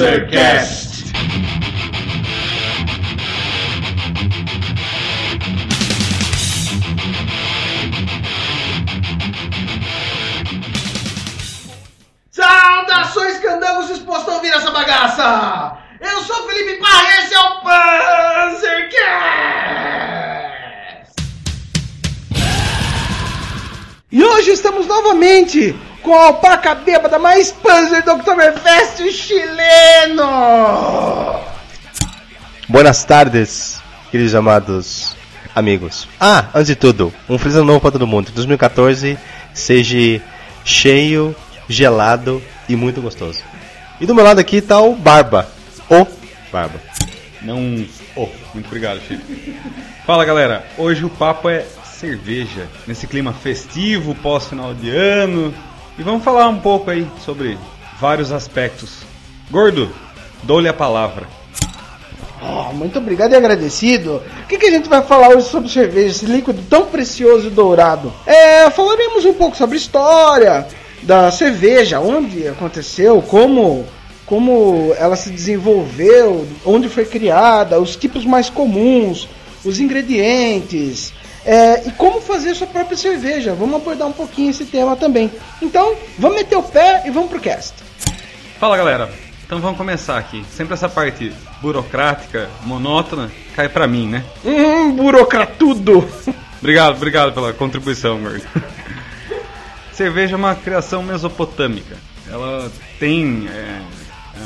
Panzercast. Saudações, candangos dispostos a ouvir essa bagaça! Eu sou Felipe Parra e esse é o Panzercast! E hoje estamos novamente com a alpaca bêbada mais Panzer do Oktoberfest chileno! Buenas tardes, queridos amados amigos. Ah, antes de tudo, um feliz ano novo para todo mundo. 2014 seja cheio, gelado e muito gostoso. E do meu lado aqui tá o Barba. O Barba. Não. Oh, muito obrigado, Chico. Fala galera, hoje o papo é cerveja, nesse clima festivo, pós-final de ano. E vamos falar um pouco aí sobre vários aspectos. Gordo, dou-lhe a palavra. Oh, muito obrigado e agradecido. O que, que a gente vai falar hoje sobre cerveja, esse líquido tão precioso e dourado? É, falaremos um pouco sobre história da cerveja, onde aconteceu, como, como ela se desenvolveu, onde foi criada, os tipos mais comuns, os ingredientes. é, e como fazer sua própria cerveja. Vamos abordar um pouquinho esse tema também. Então, vamos meter o pé e vamos pro cast. Fala galera, então vamos começar aqui. Sempre essa parte burocrática, monótona, cai pra mim, né? Hum, burocratudo! Obrigado, obrigado pela contribuição, Gordo. Cerveja é uma criação mesopotâmica. Ela tem é,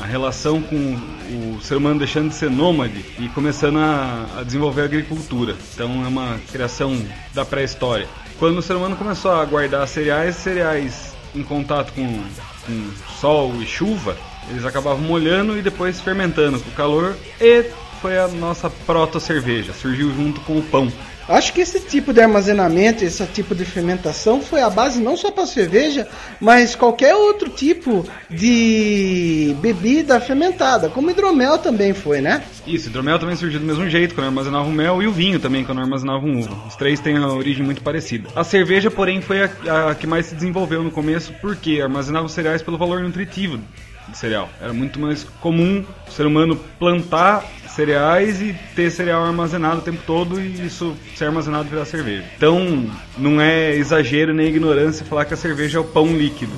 a relação com o ser humano deixando de ser nômade e começando a, a desenvolver a agricultura. Então é uma criação da pré-história. Quando o ser humano começou a guardar cereais, cereais em contato com, com sol e chuva, eles acabavam molhando e depois fermentando com o calor e foi a nossa proto-cerveja. Surgiu junto com o pão. Acho que esse tipo de armazenamento, esse tipo de fermentação foi a base não só para cerveja, mas qualquer outro tipo de bebida fermentada, como hidromel também foi, né? Isso, hidromel também surgiu do mesmo jeito, quando armazenava o mel, e o vinho também, quando armazenava um uva. Os três têm a origem muito parecida. A cerveja, porém, foi a, a que mais se desenvolveu no começo, porque armazenava os cereais pelo valor nutritivo de cereal. Era muito mais comum o ser humano plantar cereais e ter cereal armazenado o tempo todo e isso ser armazenado virar cerveja. Então, não é exagero nem ignorância falar que a cerveja é o pão líquido.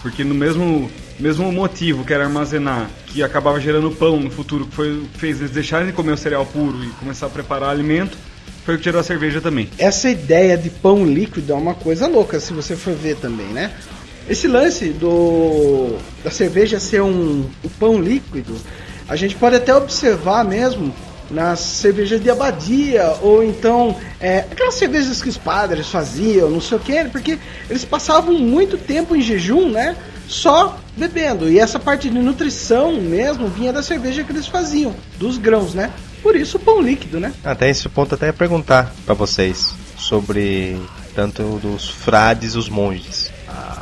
Porque no mesmo, mesmo motivo que era armazenar, que acabava gerando pão no futuro, que foi, fez eles deixarem de comer o cereal puro e começar a preparar alimento, foi o que gerou a cerveja também. Essa ideia de pão líquido é uma coisa louca, se você for ver também, né? Esse lance do da cerveja ser um, um pão líquido, a gente pode até observar mesmo nas cervejas de abadia, ou então é, aquelas cervejas que os padres faziam, não sei o que, porque eles passavam muito tempo em jejum, né? Só bebendo. E essa parte de nutrição mesmo vinha da cerveja que eles faziam, dos grãos, né? Por isso o pão líquido, né? Até esse ponto até ia perguntar para vocês sobre tanto dos frades os monges.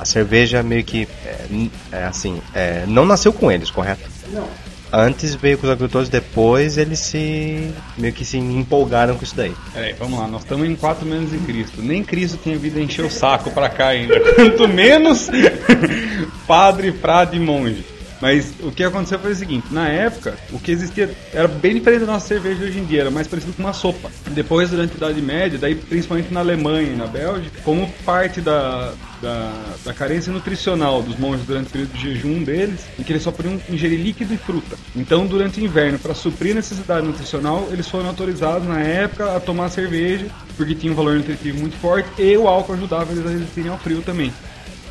A, cerveja meio que é, é assim, é, não nasceu com eles, correto? Não. Antes veio com os agricultores, depois eles se meio que se empolgaram com isso daí. Peraí, vamos lá, nós estamos em 4 menos em Cristo. Nem Cristo tinha vindo encher o saco pra cá ainda. Quanto menos padre, frade e monge. Mas o que aconteceu foi o seguinte: na época, o que existia era bem diferente da nossa cerveja hoje em dia, era mais parecido com uma sopa. Depois, durante a Idade Média, daí principalmente na Alemanha e na Bélgica, como parte da, da, da carência nutricional dos monges durante o período de jejum deles, em que eles só podiam ingerir líquido e fruta. Então, durante o inverno, para suprir a necessidade nutricional, eles foram autorizados na época a tomar cerveja, porque tinha um valor nutritivo muito forte, e o álcool ajudava eles a resistirem ao frio também.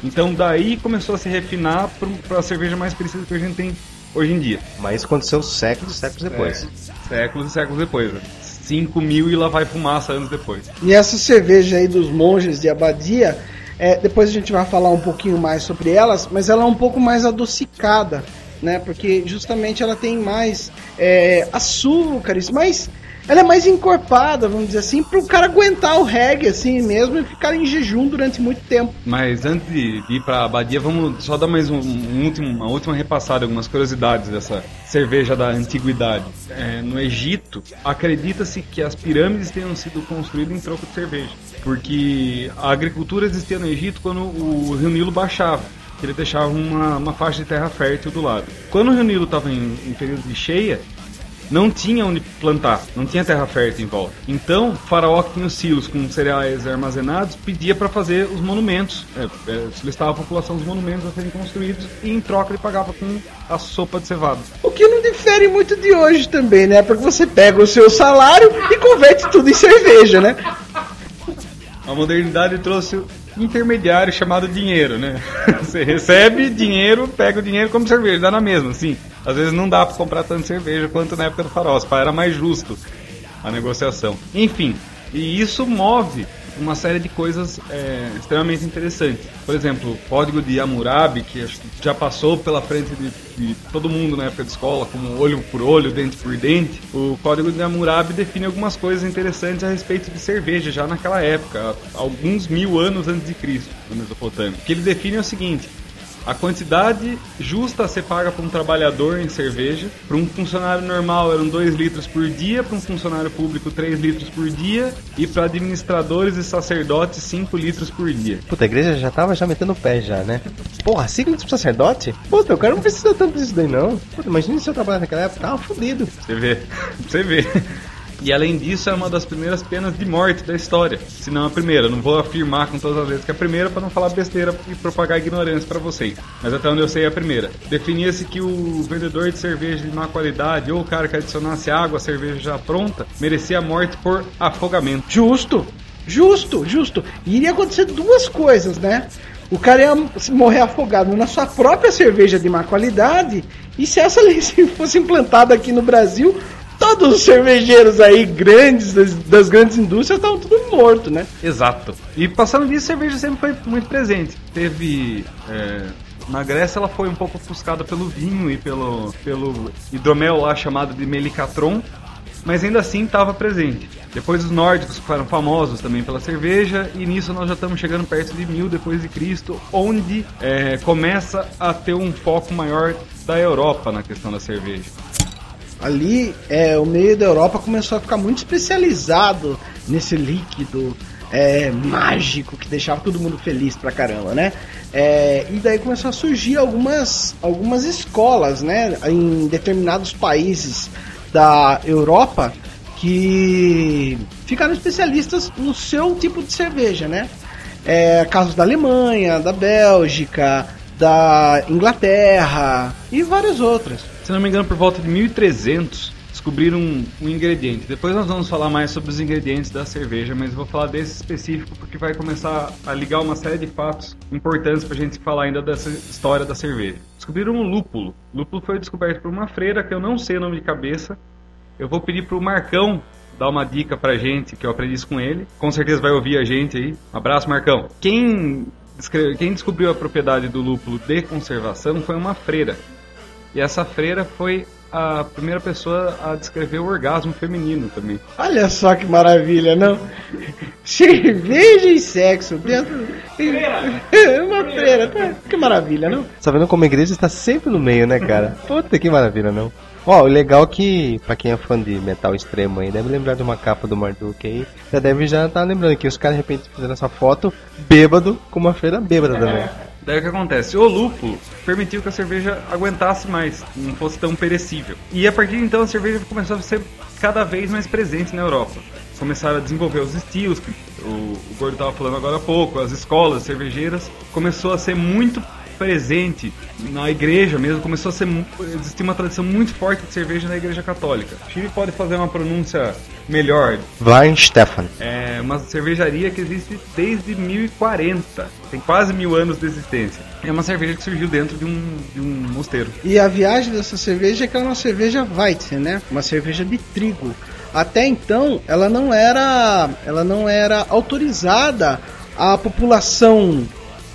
Então daí começou a se refinar para a cerveja mais parecida que a gente tem hoje em dia. Mas isso aconteceu séculos e séculos depois. É, séculos e séculos depois. Né? 5 mil e lá vai fumaça anos depois. E essa cerveja aí dos monges de abadia, é, depois a gente vai falar um pouquinho mais sobre elas, mas ela é um pouco mais adocicada, né? Porque justamente ela tem mais é, açúcares, mas ela é mais encorpada, vamos dizer assim, para o cara aguentar o reggae assim mesmo e ficar em jejum durante muito tempo. Mas antes de ir para a abadia, vamos só dar mais um, um último, uma última repassada, algumas curiosidades dessa cerveja da antiguidade. É, no Egito, acredita-se que as pirâmides tenham sido construídas em troco de cerveja, porque a agricultura existia no Egito quando o rio Nilo baixava. que ele deixava uma, uma faixa de terra fértil do lado. Quando o Rio Nilo estava em, em período de cheia, não tinha onde plantar, não tinha terra fértil em volta. Então, o faraó que tinha os silos com cereais armazenados pedia para fazer os monumentos, é, é, solicitava a população os monumentos a serem construídos e em troca ele pagava com a sopa de cevada. O que não difere muito de hoje também, né? Porque você pega o seu salário e converte tudo em cerveja, né? A modernidade trouxe o intermediário chamado dinheiro, né? Você recebe dinheiro, pega o dinheiro como cerveja, dá na mesma, sim. Às vezes não dá para comprar tanto cerveja quanto na época do farol, era mais justo a negociação. Enfim, e isso move uma série de coisas é, extremamente interessantes. Por exemplo, o código de Hammurabi, que já passou pela frente de, de, todo mundo na época de escola, como olho por olho, dente por dente. O código de Hammurabi define algumas coisas interessantes a respeito de cerveja, já naquela época, alguns mil anos antes de Cristo, na Mesopotâmia. O que ele define é o seguinte: a quantidade justa a ser paga para um trabalhador em cerveja. Para um funcionário normal eram 2 litros por dia, para um funcionário público 3 litros por dia e para administradores e sacerdotes 5 litros por dia. Puta, a igreja já tava já metendo o pé já, né? Porra, 5 litros pro sacerdote? Puta, o cara não precisa tanto disso daí não. Puta, imagina se eu trabalhar naquela época, tava fudido. Você vê, você vê. E além disso, é uma das primeiras penas de morte da história. Se não a primeira, não vou afirmar com todas as vezes que é a primeira para não falar besteira e propagar ignorância para vocês. Mas até onde eu sei é a primeira. Definia-se que o vendedor de cerveja de má qualidade ou o cara que adicionasse água à cerveja já pronta merecia a morte por afogamento. Justo, justo, justo. E iria acontecer duas coisas, né? O cara ia morrer afogado na sua própria cerveja de má qualidade. E se essa lei fosse implantada aqui no Brasil, todos os cervejeiros aí grandes, das, das grandes indústrias, estavam tudo morto, né? Exato. E passando disso, a cerveja sempre foi muito presente. Teve. É, na Grécia ela foi um pouco ofuscada pelo vinho e pelo, pelo hidromel lá chamado de melicatron, mas ainda assim estava presente. Depois os nórdicos foram famosos também pela cerveja e nisso nós já estamos chegando perto de mil depois de Cristo, onde é, começa a ter um foco maior da Europa na questão da cerveja ali é, o meio da Europa começou a ficar muito especializado nesse líquido é, mágico que deixava todo mundo feliz pra caramba, né? É, e daí começou a surgir algumas, algumas escolas, né? Em determinados países da Europa que ficaram especialistas no seu tipo de cerveja, né? É, casos da Alemanha, da Bélgica, da Inglaterra e várias outras se não me engano, por volta de 1300, descobriram um, um, ingrediente. Depois nós vamos falar mais sobre os ingredientes da cerveja, mas vou falar desse específico porque vai começar a ligar uma série de fatos importantes para a gente falar ainda dessa história da cerveja. Descobriram um lúpulo. O lúpulo foi descoberto por uma freira que eu não sei o nome de cabeça. Eu vou pedir para o Marcão dar uma dica pra gente, que eu aprendi isso com ele. Com certeza vai ouvir a gente aí. Um abraço, Marcão. Quem, quem descobriu a propriedade do lúpulo de conservação foi uma freira. E essa freira foi a primeira pessoa a descrever o orgasmo feminino também. Olha só que maravilha, não? Cerveja e sexo dentro. Freira. Uma freira, tá? que maravilha, não? Tá vendo como a igreja está sempre no meio, né, cara? Puta que maravilha, não? Ó, oh, o legal é que, pra quem é fã de metal extremo aí, deve lembrar de uma capa do Marduk aí. Já deve já estar tá lembrando que os caras de repente fizeram essa foto bêbado com uma freira bêbada também. Daí o que acontece? O lúpulo permitiu que a cerveja aguentasse mais, não fosse tão perecível. E a partir de então a cerveja começou a ser cada vez mais presente na Europa. Começaram a desenvolver os estilos, que o, o Gordo estava falando agora há pouco, as escolas cervejeiras. Começou a ser muito presente na igreja mesmo, começou a ser existir uma tradição muito forte de cerveja na igreja católica. O Chile pode fazer uma pronúncia melhor. Stefan. É uma cervejaria que existe desde 1040, tem quase mil anos de existência. É uma cerveja que surgiu dentro de um, de um mosteiro. E a viagem dessa cerveja é que é uma cerveja Weizen, né? Uma cerveja de trigo. Até então, ela não era, ela não era autorizada à população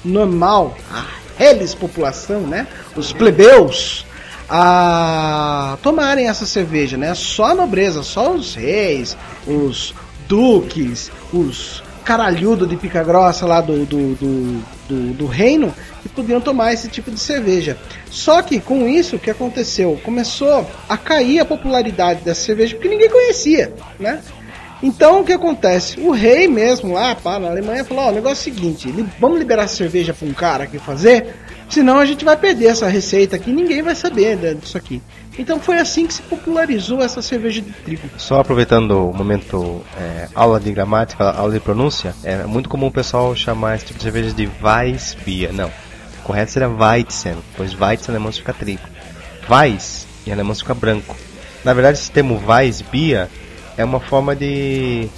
normal, a eles, população, né? Os plebeus, a tomarem essa cerveja, né? Só a nobreza, só os reis, os duques, os caralhudo de pica grossa lá do, do, do, do, do reino que podiam tomar esse tipo de cerveja. Só que com isso o que aconteceu? Começou a cair a popularidade dessa cerveja porque ninguém conhecia, né? Então o que acontece? O rei mesmo lá, pá, na Alemanha, falou: Ó, o negócio é o seguinte, vamos liberar cerveja pra um cara aqui fazer, senão a gente vai perder essa receita aqui, ninguém vai saber né, disso aqui. Então foi assim que se popularizou essa cerveja de trigo. Só aproveitando o momento é, aula de gramática, aula de pronúncia, é muito comum o pessoal chamar esse tipo de cerveja de Weissbier. Não, o correto seria Weizen, pois Weizen em alemão significa trigo. Weiss em alemão significa branco. Na verdade, esse termo Weissbier é uma forma de.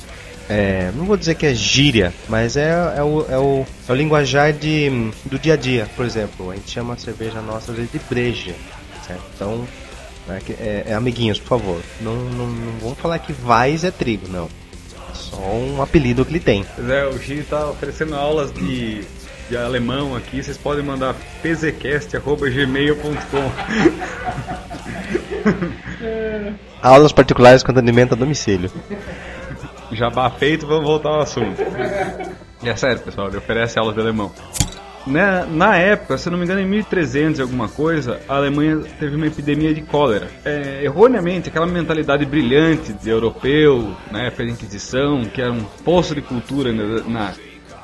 é, não vou dizer que é gíria, mas é, é, o, é, o, é o linguajar de, do dia a dia. Por exemplo, a gente chama a cerveja nossa às vezes de breja. Certo? Então, é, é, é, amiguinhos, por favor, não, não, não vamos falar que Vais é trigo, não. É só um apelido que ele tem. Pois é, o Gi tá oferecendo aulas de, de alemão aqui. Vocês podem mandar pzcast.gmail.com. Aulas particulares com atendimento a domicílio. Jabá feito, vamos voltar ao assunto. E é sério, pessoal, ele oferece aulas de alemão. Na, época, se não me engano, em 1300 e alguma coisa, a Alemanha teve uma epidemia de cólera. É, erroneamente, aquela mentalidade brilhante de europeu, na época da Inquisição, que era um poço de cultura na, na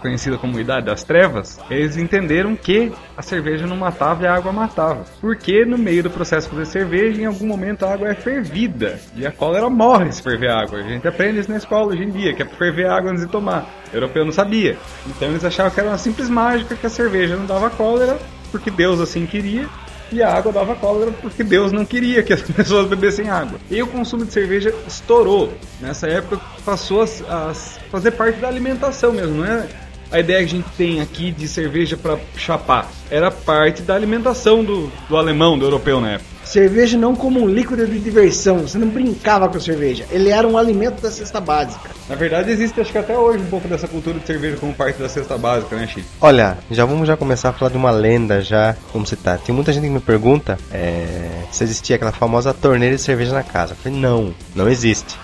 conhecida como Idade das Trevas, eles entenderam que a cerveja não matava e a água matava. Porque no meio do processo de fazer cerveja, em algum momento a água é fervida e a cólera morre se ferver água. A gente aprende isso na escola hoje em dia, que é ferver água antes de tomar. O europeu não sabia. Então eles achavam que era uma simples mágica que a cerveja não dava cólera porque Deus assim queria. E a água dava cólera porque Deus não queria que as pessoas bebessem água. E o consumo de cerveja estourou. Nessa época passou a fazer parte da alimentação mesmo, não é? A ideia que a gente tem aqui de cerveja para chapar. Era parte da alimentação do, do alemão, do europeu na época. Cerveja não como um líquido de diversão, você não brincava com a cerveja, ele era um alimento da cesta básica. Na verdade, existe acho que até hoje um pouco dessa cultura de cerveja como parte da cesta básica, né, Chico? Olha, já vamos já começar a falar de uma lenda já, como citar. Tem muita gente que me pergunta é, se existia aquela famosa torneira de cerveja na casa. Eu falei, não, não existe.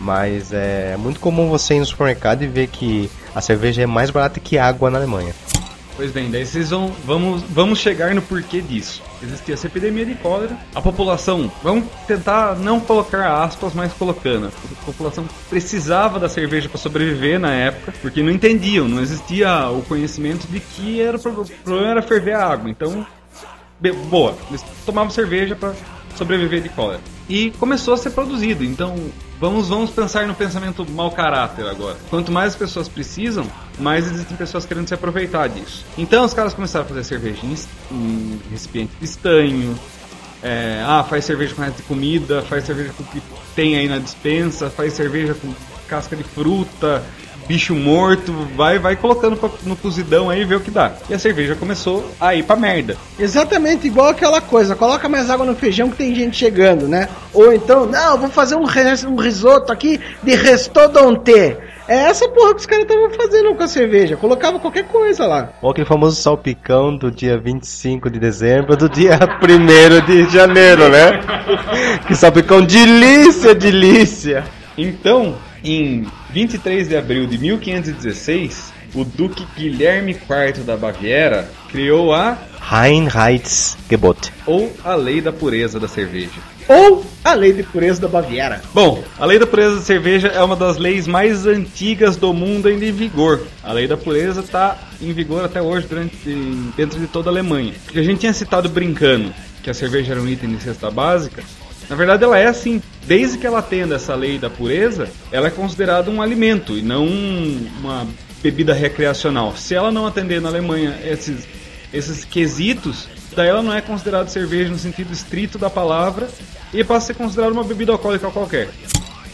Mas é muito comum você ir no supermercado e ver que a cerveja é mais barata que água na Alemanha. Pois bem, daí vocês vão. Vamos, vamos chegar no porquê disso. Existia essa epidemia de cólera. A população, vamos tentar não colocar aspas, mas colocando. A população precisava da cerveja para sobreviver na época, porque não entendiam, não existia o conhecimento de que era, o pro- o problema era ferver a água. Então, boa, eles tomavam cerveja para sobreviver de cólera. E começou a ser produzido. Então, vamos, vamos pensar no pensamento mau caráter agora. Quanto mais as pessoas precisam, mais existem pessoas querendo se aproveitar disso. Então, os caras começaram a fazer cerveja em, es- em recipiente de estanho. é, ah, faz cerveja com resto de comida, faz cerveja com o que tem aí na dispensa, faz cerveja com casca de fruta, bicho morto, vai vai colocando pra- no cozidão aí e vê o que dá. E a cerveja começou a ir pra merda. Exatamente igual aquela coisa, coloca mais água no feijão que tem gente chegando, né? Ou então, não, vou fazer um, res- um risoto aqui de restodonte. É essa porra que os caras estavam fazendo com a cerveja, colocava qualquer coisa lá. Ou aquele famoso salpicão do dia 25 de dezembro do dia 1 de janeiro, né? Que salpicão delícia, delícia! Então, em 23 de abril de 1516, o Duque Guilherme IV da Baviera criou a Reinheitsgebot. ou a Lei da Pureza da Cerveja. Ou a lei de pureza da Baviera. Bom, a lei da pureza da cerveja é uma das leis mais antigas do mundo ainda em vigor. A lei da pureza está em vigor até hoje durante, dentro de toda a Alemanha. A gente tinha citado brincando que a cerveja era um item de cesta básica. Na verdade, ela é assim. Desde que ela atenda essa lei da pureza, ela é considerada um alimento e não um- uma bebida recreacional. Se ela não atender na Alemanha esses, esses quesitos, daí ela não é considerada cerveja no sentido estrito da palavra e passa a ser considerada uma bebida alcoólica qualquer.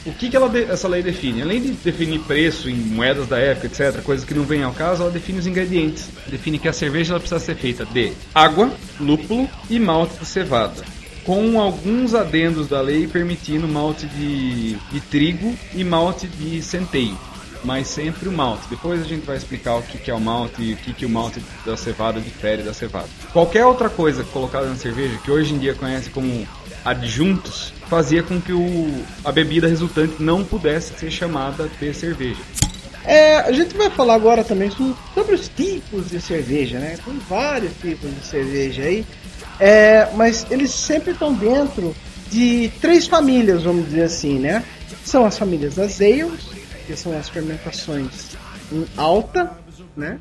O que, que ela essa lei define? Além de definir preço em moedas da época, etc., coisas que não vêm ao caso, ela define os ingredientes. Define que a cerveja ela precisa ser feita de água, lúpulo e malte de cevada. Com alguns adendos da lei permitindo malte de, de trigo e malte de centeio. Mas sempre o malte. Depois a gente vai explicar o que, que é o malte e o que, que o malte da cevada difere da cevada. Qualquer outra coisa colocada na cerveja, que hoje em dia conhece como adjuntos, fazia com que o, a bebida resultante não pudesse ser chamada de cerveja. É, a gente vai falar agora também so- sobre os tipos de cerveja, né? Tem vários tipos de cerveja aí, é, mas eles sempre estão dentro de três famílias, vamos dizer assim, né? São as famílias das ales, que são as fermentações em alta, né?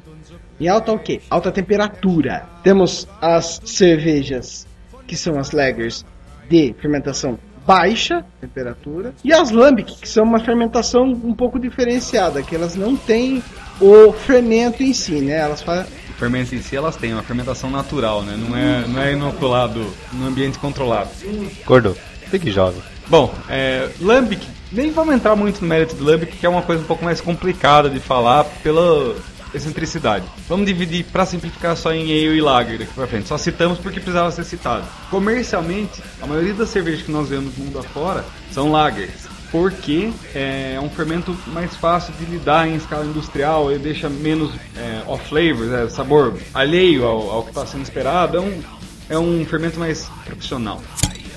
Em alta o quê? Alta temperatura. Temos as cervejas, que são as lagers de fermentação baixa temperatura, e as lambic, que são uma fermentação um pouco diferenciada, que elas não têm o fermento em si, né? Elas fazem fermento em si elas têm uma fermentação natural, né? Não é, não é inoculado no ambiente controlado. Gordo, fique jovem. Bom, é, Lambic, nem vamos entrar muito no mérito do Lambic, que é uma coisa um pouco mais complicada de falar pela excentricidade. Vamos dividir para simplificar só em ale e lager daqui para frente. Só citamos porque precisava ser citado. Comercialmente, a maioria das cervejas que nós vemos no mundo afora são lagers. Porque é um fermento mais fácil de lidar em escala industrial, ele deixa menos é, off flavors, é, sabor alheio ao, ao que está sendo esperado. É um, é um fermento mais profissional.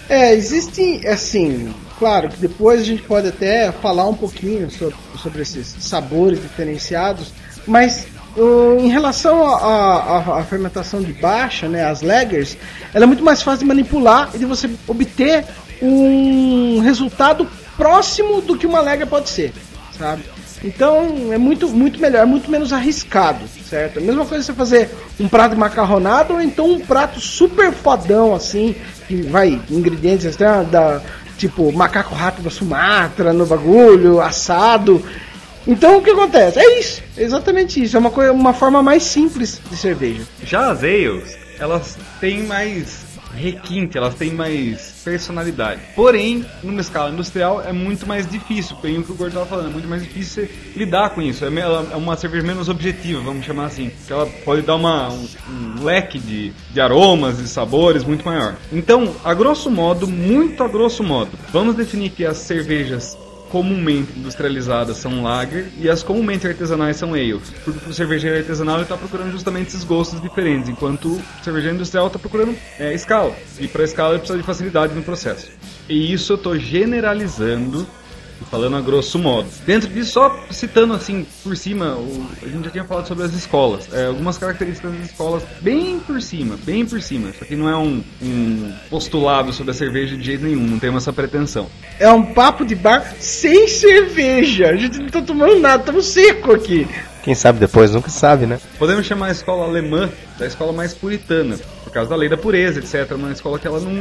É, existe, assim, claro que depois a gente pode até falar um pouquinho sobre, sobre esses sabores diferenciados, mas uh, em relação à fermentação de baixa, né, as lagers, ela é muito mais fácil de manipular e de você obter um resultado próximo do que uma lager pode ser, sabe? Então é muito, muito melhor, é muito menos arriscado, certo? A mesma coisa você fazer um prato macarronado ou então um prato super fodão assim, que vai ingredientes da tipo macaco rato da Sumatra no bagulho, assado. Então o que acontece? É isso, é exatamente isso. É uma coisa, uma forma mais simples de cerveja. Já as ales, elas têm mais requinte, elas têm mais personalidade. Porém, numa escala industrial é muito mais difícil, bem o que o Gordo estava falando, é muito mais difícil lidar com isso. É, é uma cerveja menos objetiva, vamos chamar assim. Que ela pode dar uma, um, um leque de, de aromas e sabores muito maior. Então, a grosso modo, muito a grosso modo, vamos definir que as cervejas comumente industrializadas são lager e as comumente artesanais são ales. Porque o cervejeiro artesanal está procurando justamente esses gostos diferentes, enquanto o cervejeiro industrial está procurando é, escala. E para escala ele precisa de facilidade no processo. E isso eu estou generalizando falando a grosso modo. Dentro disso, só citando assim por cima, o- a gente já tinha falado sobre as escolas. É, algumas características das escolas bem por cima, bem por cima. Isso aqui não é um, um postulado sobre a cerveja de jeito nenhum, não temos essa pretensão. É um papo de bar sem cerveja. A gente não tá tomando nada, estamos seco aqui. Quem sabe depois nunca sabe, né? Podemos chamar a escola alemã da escola mais puritana, por causa da lei da pureza, etc. Uma escola que ela não,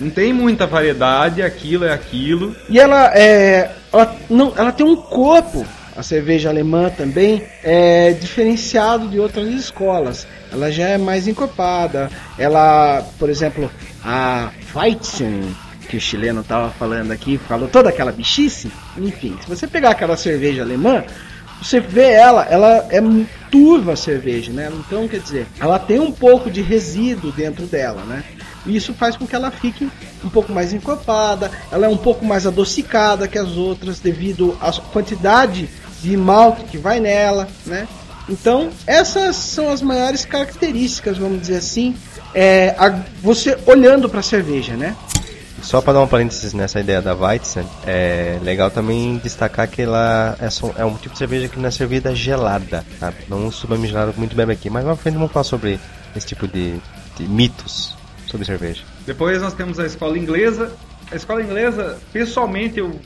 não tem muita variedade, aquilo é aquilo. E ela é. Ela, não, ela tem um corpo, a cerveja alemã também, é diferenciado de outras escolas. Ela já é mais encorpada. Ela, por exemplo, a Weizen, que o chileno tava falando aqui, falou toda aquela bichice. Enfim, se você pegar aquela cerveja alemã, você vê ela, ela é turva a cerveja, né? Então, quer dizer, ela tem um pouco de resíduo dentro dela, né? E isso faz com que ela fique um pouco mais encorpada, ela é um pouco mais adocicada que as outras devido à quantidade de malte que vai nela, né? Então, essas são as maiores características, vamos dizer assim, é, a- você olhando para a cerveja, né? Só para dar um parênteses nessa ideia da Weizen, é legal também destacar que ela é, é um tipo de cerveja que não é servida gelada, sabe? Não subame gelado muito bem aqui, mas lá frente vamos falar sobre esse tipo de, de mitos sobre cerveja. Depois nós temos a escola inglesa. A escola inglesa, pessoalmente, eu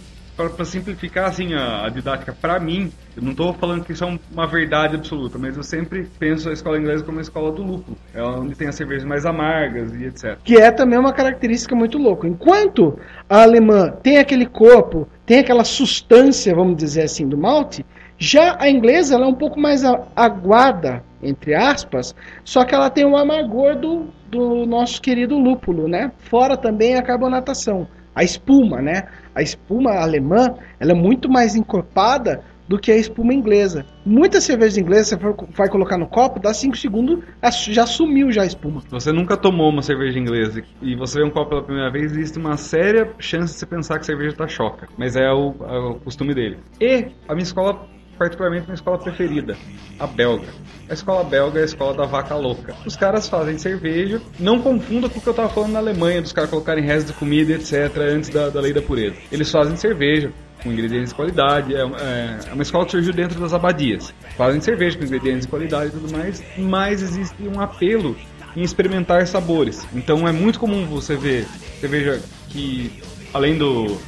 para simplificar assim a, a didática para mim, eu não estou falando que isso é um- uma verdade absoluta, mas eu sempre penso a escola inglesa como a escola do lúpulo. É onde tem as cervejas mais amargas e etc. que é também uma característica muito louca. Enquanto a alemã tem aquele corpo, tem aquela substância, vamos dizer assim, do malte, já a inglesa ela é um pouco mais aguada, entre aspas, só que ela tem o amargor do, do nosso querido lúpulo, né? Fora também a carbonatação, a espuma, né? A espuma alemã, ela é muito mais encorpada do que a espuma inglesa. Muitas cervejas inglesas, você vai colocar no copo, dá 5 segundos, já sumiu já a espuma. Se você nunca tomou uma cerveja inglesa e você vê um copo pela primeira vez, existe uma séria chance de você pensar que a cerveja tá choca. Mas é o, é o costume dele. E a minha escola, particularmente minha escola preferida, a belga. A escola belga é a escola da vaca louca. Os caras fazem cerveja, não confunda com o que eu tava falando na Alemanha, dos caras colocarem restos de comida, etc., antes da, da lei da pureza. Eles fazem cerveja, com ingredientes de qualidade. É, é- é uma escola que surgiu dentro das abadias. Fazem cerveja com ingredientes de qualidade e tudo mais, mas existe um apelo em experimentar sabores. Então é muito comum você ver cerveja que, além do,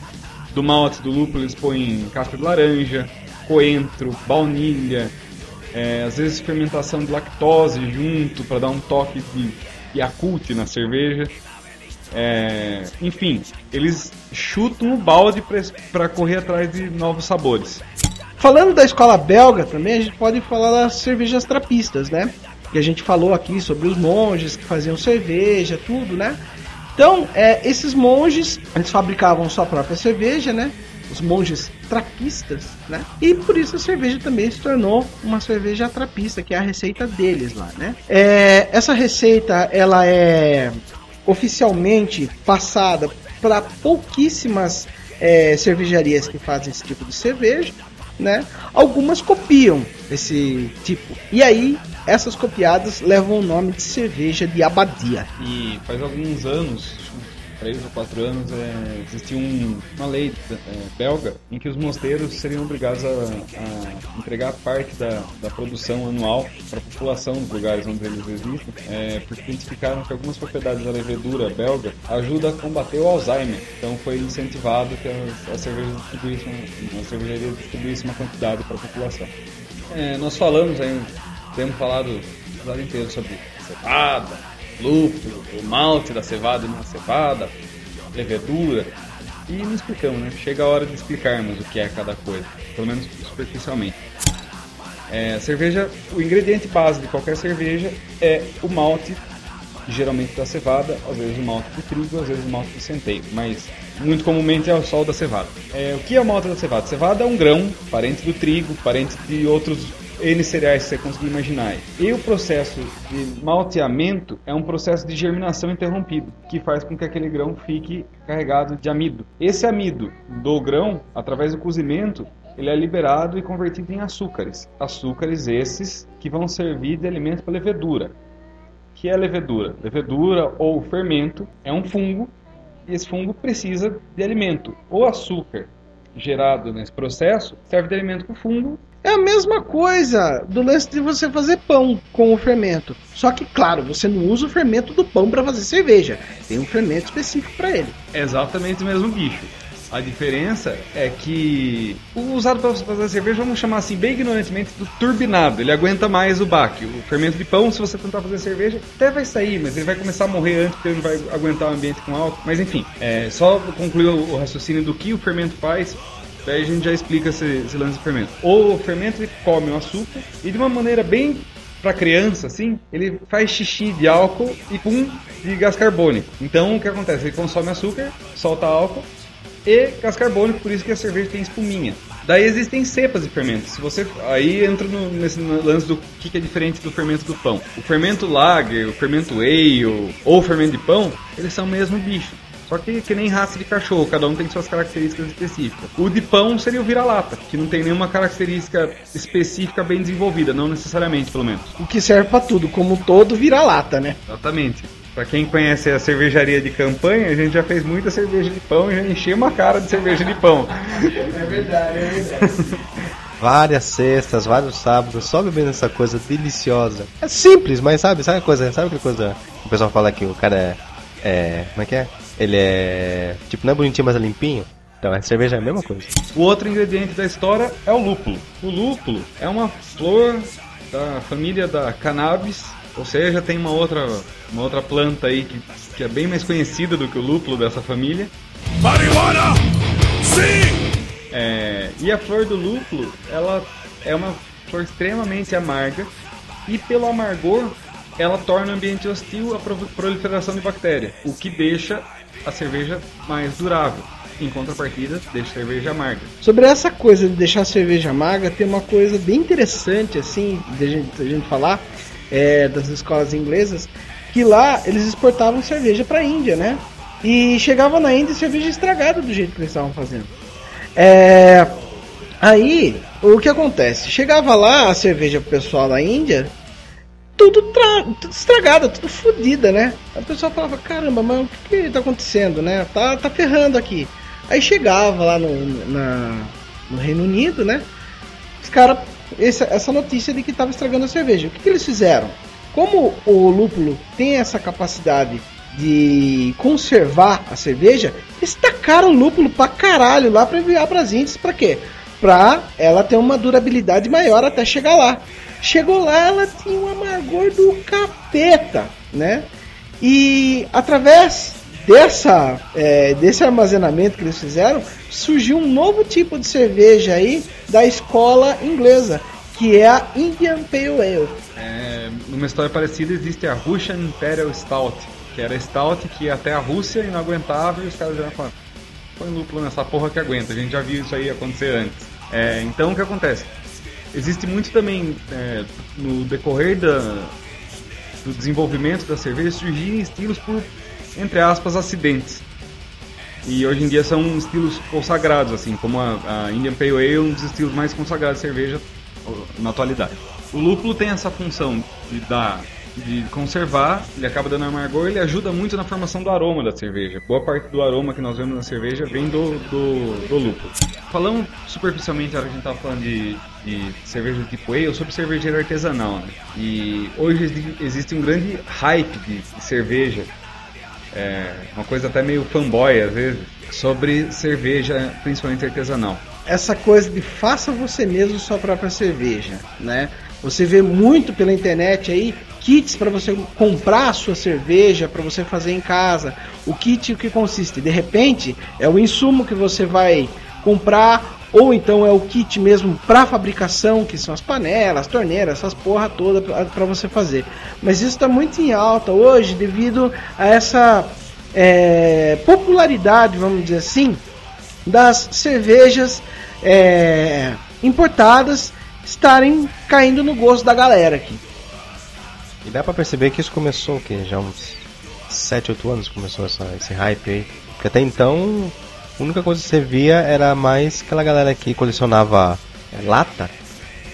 do malte, do lúpulo, eles põem casca de laranja, coentro, baunilha, é, às vezes fermentação de lactose junto para dar um toque de Yakult na cerveja. É, enfim, eles chutam o balde para correr atrás de novos sabores. Falando da escola belga também, a gente pode falar das cervejas trapistas, né? Que a gente falou aqui sobre os monges que faziam cerveja, tudo, né? Então, é, esses monges, eles fabricavam sua própria cerveja, né? Os monges trapistas, né? E por isso a cerveja também se tornou uma cerveja trapista, que é a receita deles lá, né? É, essa receita, ela é oficialmente passada para pouquíssimas é, cervejarias que fazem esse tipo de cerveja, né? Algumas copiam esse tipo. E aí, essas copiadas levam o nome de cerveja de abadia. E faz alguns anos, três ou quatro anos, é, existia um, uma lei é, belga em que os mosteiros seriam obrigados a, a entregar parte da, da, produção anual para a população dos lugares onde eles existem, é, porque identificaram que algumas propriedades da levedura belga ajudam a combater o Alzheimer. Então foi incentivado que a, a cerveja distribuísse, uma, a cervejaria distribuísse uma quantidade para a população. É, nós falamos temos falado o lado inteiro sobre cevada, lúpulo, o malte da cevada e não cevada, levedura. E não explicamos, né? Chega a hora de explicarmos o que é cada coisa, pelo menos superficialmente. É, cerveja, o ingrediente base de qualquer cerveja é o malte, geralmente da cevada, às vezes o malte de trigo, às vezes o malte de centeio, mas muito comumente é o sol da cevada. É, o que é o malte da cevada? Cevada é um grão, parente do trigo, parente de outros N cereais que você conseguir imaginar. E o processo de malteamento é um processo de germinação interrompido, que faz com que aquele grão fique carregado de amido. Esse amido do grão, através do cozimento, ele é liberado e convertido em açúcares. Açúcares esses que vão servir de alimento para levedura. que é levedura? Levedura ou fermento é um fungo e esse fungo precisa de alimento. O açúcar gerado nesse processo serve de alimento para o fungo é a mesma coisa do lance de você fazer pão com o fermento. Só que, claro, você não usa o fermento do pão para fazer cerveja. Tem um fermento específico para ele. É exatamente o mesmo bicho. A diferença é que o usado para fazer cerveja, vamos chamar assim, bem ignorantemente, do turbinado. Ele aguenta mais o baque. O fermento de pão, se você tentar fazer cerveja, até vai sair, mas ele vai começar a morrer antes porque ele não vai aguentar o ambiente com álcool. Mas enfim, é, só concluir o raciocínio do que o fermento faz Daí a gente já explica esse, esse lance de fermento. O fermento ele come o açúcar e de uma maneira bem para criança, assim, ele faz xixi de álcool e pum de gás carbônico. Então o que acontece? Ele consome açúcar, solta álcool e gás carbônico, por isso que a cerveja tem espuminha. Daí existem cepas de fermento. Se você aí entra no, nesse lance do que, que é diferente do fermento do pão. O fermento lager, o fermento ale ou o fermento de pão, eles são o mesmo bicho. Só que que nem raça de cachorro, cada um tem suas características específicas. O de pão seria o vira-lata, que não tem nenhuma característica específica bem desenvolvida, não necessariamente, pelo menos. O que serve para tudo, como todo vira-lata, né? Exatamente. Pra quem conhece a cervejaria de campanha, a gente já fez muita cerveja de pão e já encheu uma cara de cerveja de pão. É verdade, é verdade. várias sextas, vários sábados, só bebendo essa coisa deliciosa. É simples, mas sabe, sabe a coisa, sabe aquela coisa que o pessoal fala que o cara é, é como é que é? Ele é. Tipo, não é bonitinho, mas é limpinho. Então a cerveja é a mesma coisa. O outro ingrediente da história é o lúpulo. O lúpulo é uma flor da família da cannabis, ou seja, tem uma outra, uma outra planta aí que, que é bem mais conhecida do que o lúpulo dessa família. Marihuana! Sim! É, e a flor do lúpulo, ela é uma flor extremamente amarga e pelo amargor ela torna o ambiente hostil à proliferação de bactérias, o que deixa a cerveja mais durável. Em contrapartida, deixa a cerveja amarga. Sobre essa coisa de deixar a cerveja amarga, tem uma coisa bem interessante, assim, de a gente, de gente falar, é, das escolas inglesas, que lá eles exportavam cerveja para a Índia, né? E chegava na Índia cerveja estragada do jeito que eles estavam fazendo. É, aí, o que acontece? Chegava lá a cerveja pro pessoal da Índia, tudo, tra... tudo estragada, tudo fodida, né? A pessoa falava, caramba, mas o que, que tá acontecendo, né? Tá, tá ferrando aqui. Aí chegava lá no, na, no Reino Unido, né? Os caras, essa notícia de que tava estragando a cerveja. O que, que eles fizeram? Como o lúpulo tem essa capacidade de conservar a cerveja, eles tacaram lúpulo pra caralho lá pra enviar pras índias. Pra quê? pra ela ter uma durabilidade maior até chegar lá. Chegou lá, ela tinha um amargor do capeta, né? E através dessa, é, desse armazenamento que eles fizeram, surgiu um novo tipo de cerveja aí da escola inglesa, que é a Indian Pale Ale. É, numa história parecida existe a Russian Imperial Stout, que era Stout que até a Rússia não aguentava e os caras já falaram, põe lúpulo nessa porra que aguenta, a gente já viu isso aí acontecer antes. É, então o que acontece? Existe muito também é, no decorrer da, do desenvolvimento da cerveja surgirem estilos por, entre aspas, acidentes. E hoje em dia são estilos consagrados, assim, como a, a Indian Pale Ale, um dos estilos mais consagrados de cerveja na atualidade. O lúpulo tem essa função de dar de conservar, ele acaba dando amargor, ele ajuda muito na formação do aroma da cerveja. Boa parte do aroma que nós vemos na cerveja vem do, do, do lúpulo. Falando superficialmente, a gente estava falando de, de cerveja tipo ale, sobre cervejeiro artesanal. Né? E hoje existe um grande hype de, de cerveja, é, uma coisa até meio fanboy às vezes, sobre cerveja, principalmente artesanal essa coisa de faça você mesmo sua própria cerveja, né? Você vê muito pela internet aí kits para você comprar a sua cerveja para você fazer em casa. O kit o que consiste? De repente é o insumo que você vai comprar ou então é o kit mesmo para fabricação, que são as panelas, torneiras, essas porra toda para você fazer. Mas isso está muito em alta hoje devido a essa é, popularidade, vamos dizer assim, das cervejas é, importadas estarem caindo no gosto da galera aqui. E dá pra perceber que isso começou o quê? Já uns 7, 8 anos começou essa, esse hype aí. Porque até então, a única coisa que você via era mais aquela galera que colecionava é, lata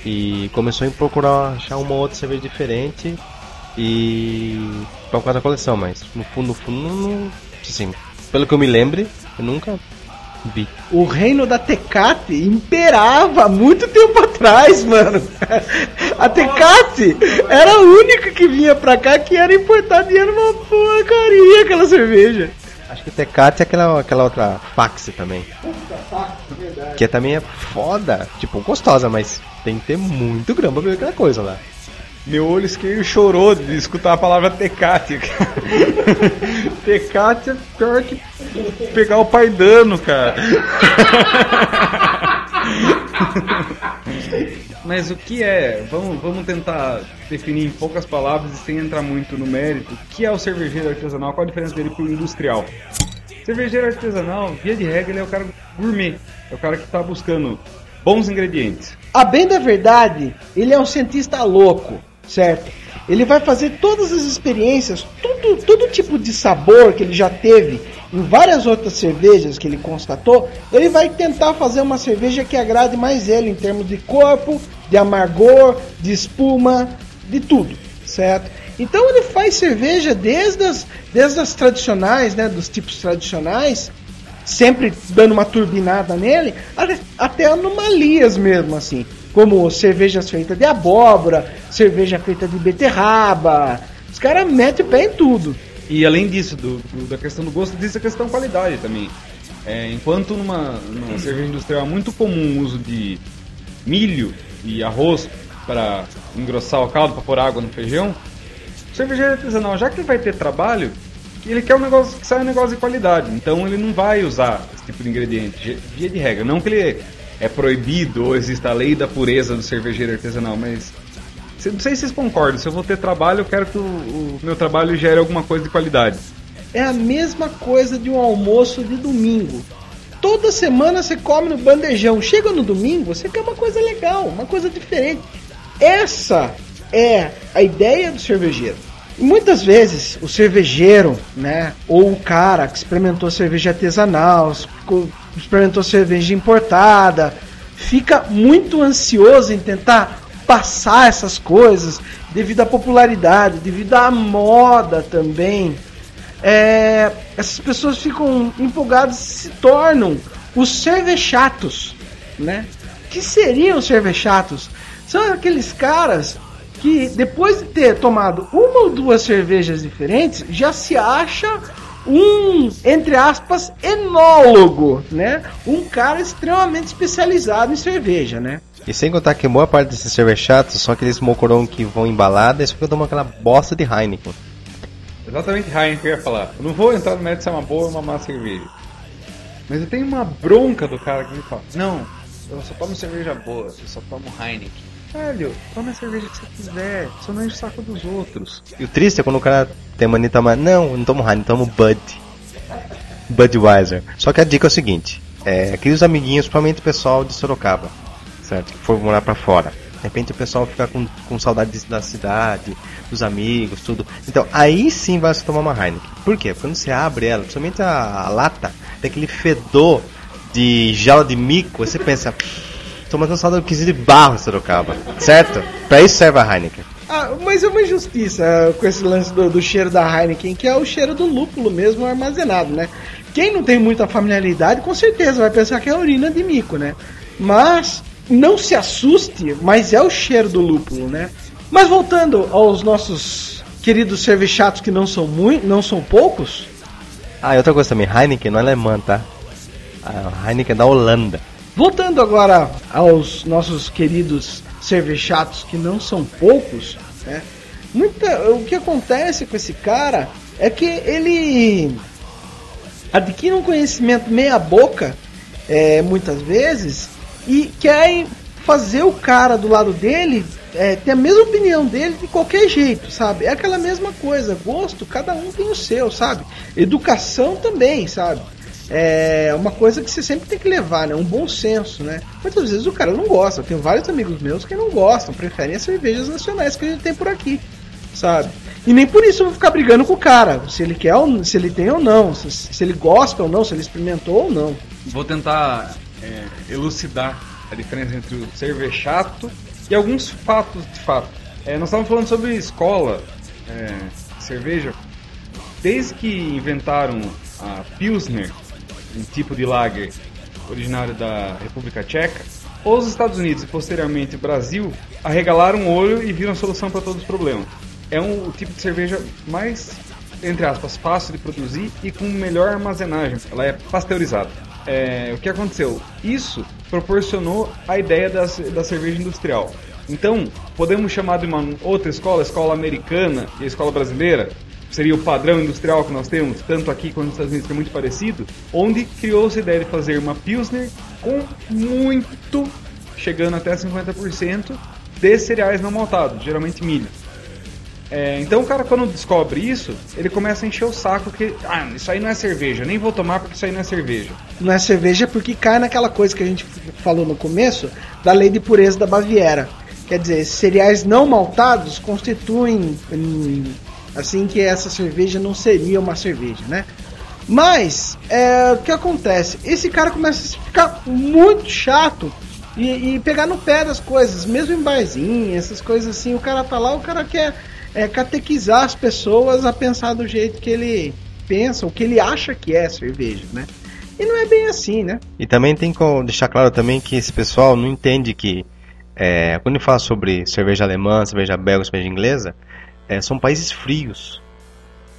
e começou a procurar achar uma outra cerveja diferente e por causa da coleção, mas no fundo, no fundo, não, assim, pelo que eu me lembre, eu nunca O reino da Tecate imperava muito tempo atrás, mano. A Tecate era a única que vinha pra cá que era importada e era uma porcaria aquela cerveja. Acho que Tecate é aquela, aquela outra Faxe também. Que também é foda. Tipo, gostosa, mas tem que ter muito grama pra ver aquela coisa lá. Meu olho esquerdo chorou de escutar a palavra Tecate. Tecate é pior que pegar o pai dano, cara. Mas o que é? Vamos, vamos tentar definir em poucas palavras e sem entrar muito no mérito. O que é o cervejeiro artesanal? Qual a diferença dele para o industrial? Cervejeiro artesanal, via de regra, ele é o cara gourmet. É o cara que está buscando bons ingredientes. A bem da verdade, ele é um cientista louco certo? Ele vai fazer todas as experiências, tudo, todo tipo de sabor que ele já teve em várias outras cervejas que ele constatou, ele vai tentar fazer uma cerveja que agrade mais ele em termos de corpo, de amargor, de espuma, de tudo, certo? Então ele faz cerveja desde as, desde as tradicionais, né, dos tipos tradicionais, sempre dando uma turbinada nele, até anomalias mesmo, assim como cervejas feitas de abóbora, cerveja feita de beterraba. Os caras metem o pé em tudo. E além disso, do, do, da questão do gosto, existe a questão qualidade também. É, enquanto numa, numa cerveja industrial é muito comum o uso de milho e arroz para engrossar o caldo, para pôr água no feijão, o cervejeiro artesanal, já que ele vai ter trabalho, ele quer um negócio que saia um negócio de qualidade. Então ele não vai usar esse tipo de ingrediente, via de regra. Não que ele é proibido ou existe a lei da pureza do cervejeiro artesanal, mas não sei se vocês concordam. Se eu vou ter trabalho, eu quero que o, o meu trabalho gere alguma coisa de qualidade. É a mesma coisa de um almoço de domingo. Toda semana você come no bandejão. Chega no domingo, você quer uma coisa legal, uma coisa diferente. Essa é a ideia do cervejeiro. E muitas vezes o cervejeiro, né, ou o cara que experimentou cerveja artesanal, experimentou cerveja importada, fica muito ansioso em tentar passar essas coisas devido à popularidade, devido à moda também. É, essas pessoas ficam empolgadas se tornam os cervechatos, né? que seriam os cervechatos? São aqueles caras que depois de ter tomado uma ou duas cervejas diferentes já se acha um, entre aspas, enólogo, né? Um cara extremamente especializado em cerveja, né? E sem contar que a maior parte desses cervejas chatos são aqueles mocorão que vão embalada e só que tomam aquela bosta de Heineken. Exatamente Heineken que eu ia falar. Eu não vou entrar no mérito se é uma boa ou uma má cerveja. Mas eu tenho uma bronca do cara que me fala: Não, eu só tomo cerveja boa, eu só tomo Heineken. Velho, toma a cerveja que você quiser, só não enche o saco dos outros. E o triste é quando o cara tem mania de tomar. Não, não tomo Heineken, tomo Bud. Budweiser. Só que a dica é o seguinte: é, aqueles amiguinhos, principalmente o pessoal de Sorocaba, certo? Que for morar pra fora. De repente o pessoal fica com, com saudade da cidade, dos amigos, tudo. Então aí sim vai se tomar uma Heineken. Por quê? Quando você abre ela, principalmente a, a lata, tem aquele fedor de gelo de mico, você pensa, tô matando saudade do quesito de barro Sorocaba, certo? Pra isso serve a Heineken. Ah, mas é uma injustiça ah, com esse lance do, do cheiro da Heineken, que é o cheiro do lúpulo mesmo armazenado, né? Quem não tem muita familiaridade, com certeza vai pensar que é urina de mico, né? Mas não se assuste, mas é o cheiro do lúpulo, né? Mas voltando aos nossos queridos cervejatos que não são muito, não são poucos. Ah, e outra coisa também, Heineken não é alemã, tá? A Heineken é da Holanda. Voltando agora aos nossos queridos cervejatos que não são poucos, né? Muita, o que acontece com esse cara é que ele adquire um conhecimento meia boca, é, muitas vezes, e quer fazer o cara do lado dele é, ter a mesma opinião dele de qualquer jeito, sabe? É aquela mesma coisa, gosto, cada um tem o seu, sabe? Educação também, sabe? É uma coisa que você sempre tem que levar, né? Um bom senso, né? Muitas vezes o cara não gosta. Eu tenho vários amigos meus que não gostam, preferem as cervejas nacionais que a gente tem por aqui, sabe? E nem por isso eu vou ficar brigando com o cara, se ele quer ou se ele tem ou não, se, se ele gosta ou não, se ele experimentou ou não. Vou tentar é, elucidar a diferença entre o cervejato e alguns fatos de fato. É, nós estávamos falando sobre escola, é, cerveja. Desde que inventaram a Pilsner, um tipo de lager originário da República Tcheca, os Estados Unidos e posteriormente o Brasil arregalaram o olho e viram a solução para todos os problemas. É um o tipo de cerveja mais, entre aspas, fácil de produzir e com melhor armazenagem. Ela é pasteurizada. É, o que aconteceu? Isso proporcionou a ideia da, da cerveja industrial. Então, podemos chamar de uma outra escola, a escola americana e a escola brasileira, seria o padrão industrial que nós temos, tanto aqui quanto nos Estados Unidos, que é muito parecido, onde criou-se a ideia de fazer uma Pilsner com muito, chegando até 50%, de cereais não maltados, geralmente milho. É, então o cara quando descobre isso, ele começa a encher o saco que, ah, isso aí não é cerveja, nem vou tomar porque isso aí não é cerveja. Não é cerveja porque cai naquela coisa que a gente falou no começo, da lei de pureza da Baviera. Quer dizer, cereais não maltados constituem assim que essa cerveja não seria uma cerveja, né? Mas é, o que acontece? Esse cara começa a ficar muito chato e, e, pegar no pé das coisas, mesmo em barzinho, essas coisas assim. O cara tá lá, o cara quer é, catequizar as pessoas a pensar do jeito que ele pensa, o que ele acha que é cerveja, né? E não é bem assim, né? E também tem que deixar claro também que esse pessoal não entende que é, quando ele fala sobre cerveja alemã, cerveja belga, cerveja inglesa, é, são países frios.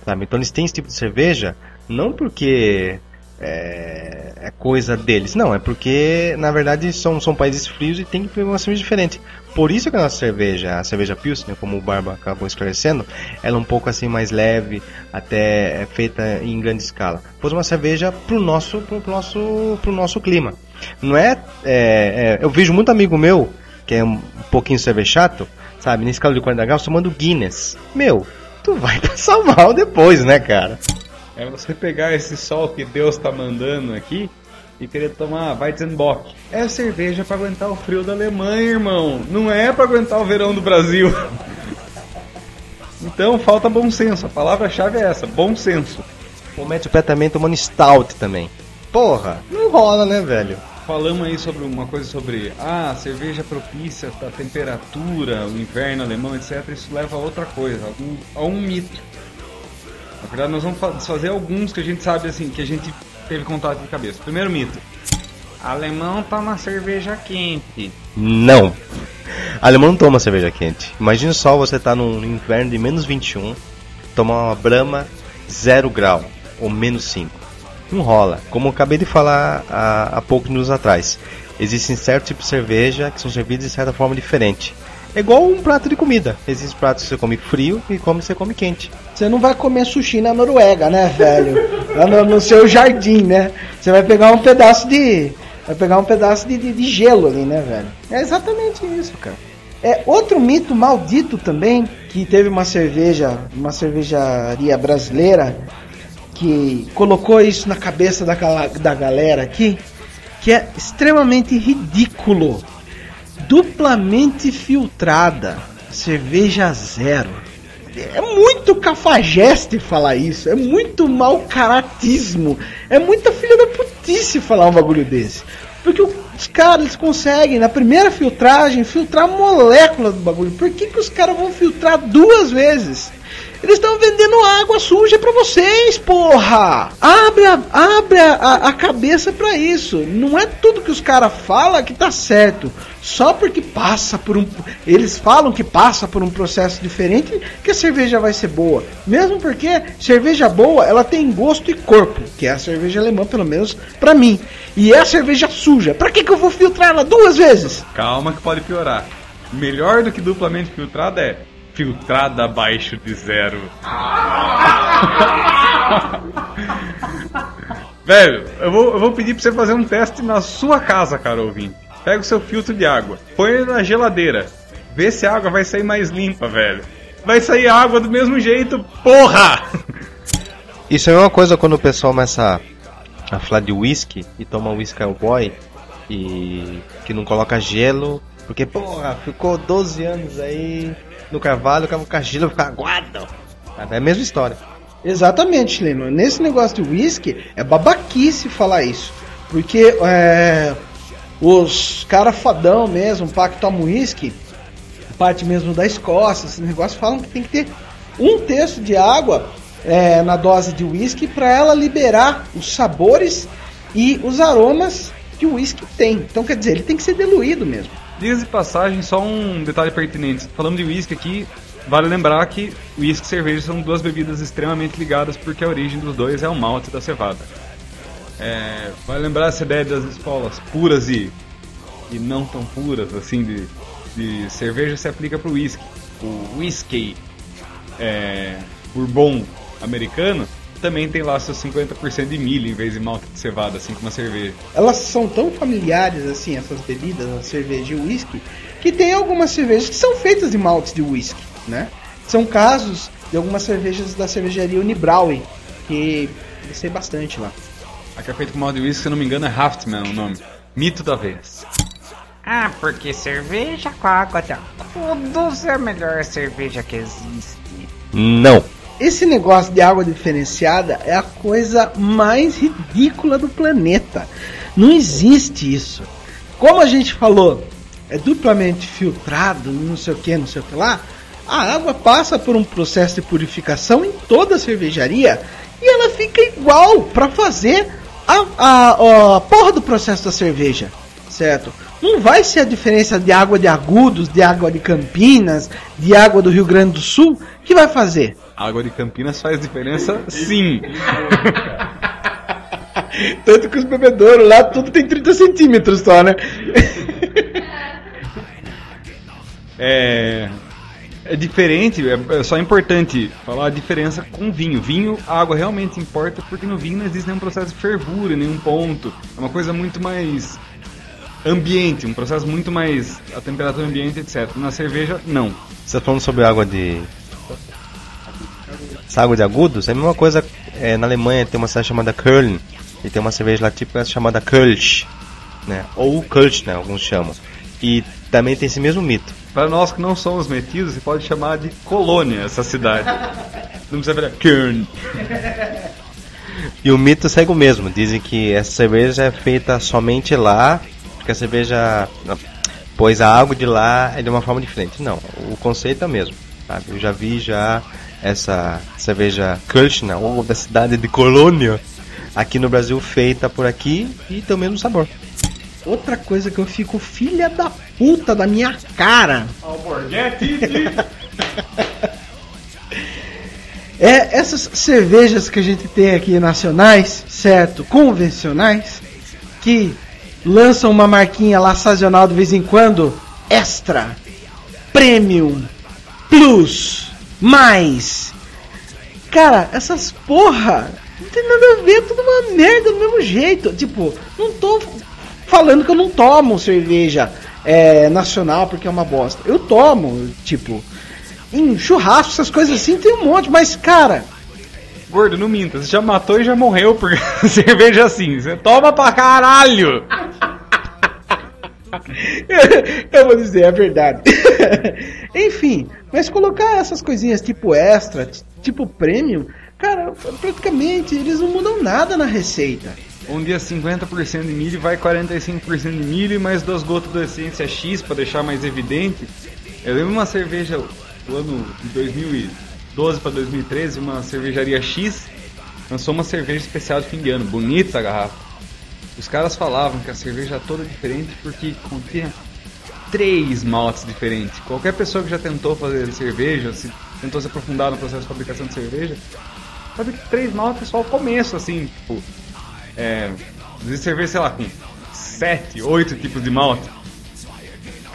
Sabe? Então eles têm esse tipo de cerveja não porque é, é, coisa deles, não, é porque na verdade são, são países frios e tem que uma cerveja diferente. Por isso que a nossa cerveja, a cerveja Pilsner, como o Barba acabou esclarecendo, ela é um pouco assim mais leve, até é feita em grande escala. Pois uma cerveja pro nosso, pro nosso, pro nosso clima. Não é, é, é eu vejo muito amigo meu que é um pouquinho cerveja chato, sabe, nesse calor de 40 graus, tomando Guinness. Meu, tu vai passar mal depois, né, cara? É você pegar esse sol que Deus tá mandando aqui e querer tomar Weizenbock. É cerveja para aguentar o frio da Alemanha, irmão. Não é para aguentar o verão do Brasil. Então falta bom senso. A palavra-chave é essa, bom senso. O mete o pé também tomando stout também. Porra, não rola, né, velho? Falamos aí sobre uma coisa sobre ah, cerveja propícia para temperatura, o inverno alemão, etc. Isso leva a outra coisa, a um, a um mito. Na verdade, nós vamos fazer alguns que a gente sabe assim, que a gente teve contato de cabeça. Primeiro mito: alemão toma cerveja quente. Não. Alemão não toma cerveja quente. Imagina só você tá num inverno de menos 21, tomar uma Brahma zero grau. ou menos 5. Não rola. Como eu acabei de falar há, há poucos minutos atrás. Existem certos tipos de cerveja que são servidos de certa forma diferente. É igual um prato de comida. Existem pratos que você come frio e como você come quente. Você não vai comer sushi na Noruega, né, velho? Lá no, no seu jardim, né? Você vai pegar um pedaço de. Vai pegar um pedaço de, de, de gelo ali, né, velho? É exatamente isso, cara. É outro mito maldito também que teve uma cerveja, uma cervejaria brasileira que colocou isso na cabeça da, da galera aqui, que é extremamente ridículo. Duplamente filtrada, cerveja zero. É muito cafajeste falar isso, é muito mau caratismo, é muita filha da putice falar um bagulho desse. Porque os caras conseguem, na primeira filtragem, filtrar a molécula do bagulho. Por que, que os caras vão filtrar duas vezes? Eles estão vendendo água suja para vocês, porra! Abre a, abre a, a cabeça para isso. Não é tudo que os caras falam que tá certo. Só porque passa por um. Eles falam que passa por um processo diferente que a cerveja vai ser boa. Mesmo porque cerveja boa ela tem gosto e corpo, que é a cerveja alemã, pelo menos para mim. E é a cerveja suja. Pra que, que eu vou filtrar ela duas vezes? Calma que pode piorar. Melhor do que duplamente filtrada é filtrada abaixo de zero. Velho, eu vou, eu vou pedir pra você fazer um teste na sua casa, cara ouvinte. Pega o seu filtro de água, põe ele na geladeira, vê se a água vai sair mais limpa, velho. Vai sair água do mesmo jeito, porra! Isso é uma coisa quando o pessoal começa a falar de whisky e toma whisky cowboy e que não coloca gelo, porque porra, ficou 12 anos aí no cavalo, o cagilo fica aguado. É a mesma história. Exatamente, Leno. Nesse negócio de whisky, é babaquice falar isso. Porque é, os caras fadão mesmo, pá, que tomam whisky, parte mesmo da Escócia, esse negócio, falam que tem que ter um terço de água é, na dose de whisky para ela liberar os sabores e os aromas que o whisky tem. Então, quer dizer, ele tem que ser diluído mesmo. Dias de passagem, só um detalhe pertinente. Falando de whisky aqui, vale lembrar que whisky e cerveja são duas bebidas extremamente ligadas porque a origem dos dois é o malte da cevada. É, vale lembrar essa ideia das escolas puras e, e não tão puras, assim, de, de cerveja se aplica para o whisky. O whisky é, bourbon americano também tem lá seus 50% de milho em vez de malte de cevada, assim como a cerveja. Elas são tão familiares, assim, essas bebidas, a cerveja e o whisky, que tem algumas cervejas que são feitas de maltes de whisky, né? São casos de algumas cervejas da cervejaria Unibrauer, que eu sei bastante lá. A que é feita com malte de whisky, se eu não me engano, é Haftman o nome. Mito da vez. Ah, porque cerveja com água de agudos é a melhor cerveja que existe. Não. Esse negócio de água diferenciada é a coisa mais ridícula do planeta. Não existe isso. Como a gente falou, é duplamente filtrado, não sei o que, não sei o que lá. A água passa por um processo de purificação em toda a cervejaria e ela fica igual para fazer a, a, a porra do processo da cerveja, certo? Não vai ser a diferença de água de Agudos, de água de Campinas, de água do Rio Grande do Sul que vai fazer. Água de Campinas faz diferença, sim. Tanto que os bebedouros lá tudo tem 30 centímetros só, né? é, é diferente, é, é só importante falar a diferença com vinho. Vinho, a água realmente importa porque no vinho não existe nenhum processo de fervura, nenhum ponto. É uma coisa muito mais ambiente, um processo muito mais a temperatura ambiente, etc. Na cerveja, não. Você está falando sobre água de essa água de agudos é a mesma coisa. É, na Alemanha tem uma cidade chamada Köln e tem uma cerveja lá típica chamada Kölsch, né? Ou Kölsch, né? Alguns chamam. E também tem esse mesmo mito. Para nós que não somos metidos, você pode chamar de colônia essa cidade. Não precisa virar Köln. E o mito segue o mesmo. Dizem que essa cerveja é feita somente lá, porque a cerveja. Pois a água de lá é de uma forma diferente. Não, o conceito é o mesmo. Sabe? Eu já vi já essa cerveja Kirchner, ou da cidade de Colônia, aqui no Brasil feita por aqui e tem o mesmo sabor. Outra coisa que eu fico filha da puta da minha cara. É essas cervejas que a gente tem aqui nacionais, certo? Convencionais, que lançam uma marquinha lá sazonal de vez em quando, extra, premium, plus, mais. Cara, essas porra não tem nada a ver, é tudo uma merda do mesmo jeito. Tipo, não tô falando que eu não tomo cerveja é, nacional porque é uma bosta. Eu tomo, tipo, em churrasco, essas coisas assim, tem um monte, mas cara. Gordo, não minta, você já matou e já morreu por cerveja assim. Você toma pra caralho! eu vou dizer, é verdade. Enfim, mas colocar essas coisinhas tipo extra, tipo premium, cara, praticamente eles não mudam nada na receita. Um dia 50% de milho vai 45% de milho e mais duas gotas de essência X para deixar mais evidente. Eu lembro uma cerveja do ano de 2012 para 2013, uma cervejaria X lançou uma cerveja especial de fim de ano, bonita a garrafa. Os caras falavam que a cerveja é toda diferente porque continha três maltes diferentes. Qualquer pessoa que já tentou fazer cerveja, se tentou se aprofundar no processo de fabricação de cerveja, sabe que três maltes é só o começo, assim, tipo, é, de cerveja, sei lá, com sete, oito tipos de malte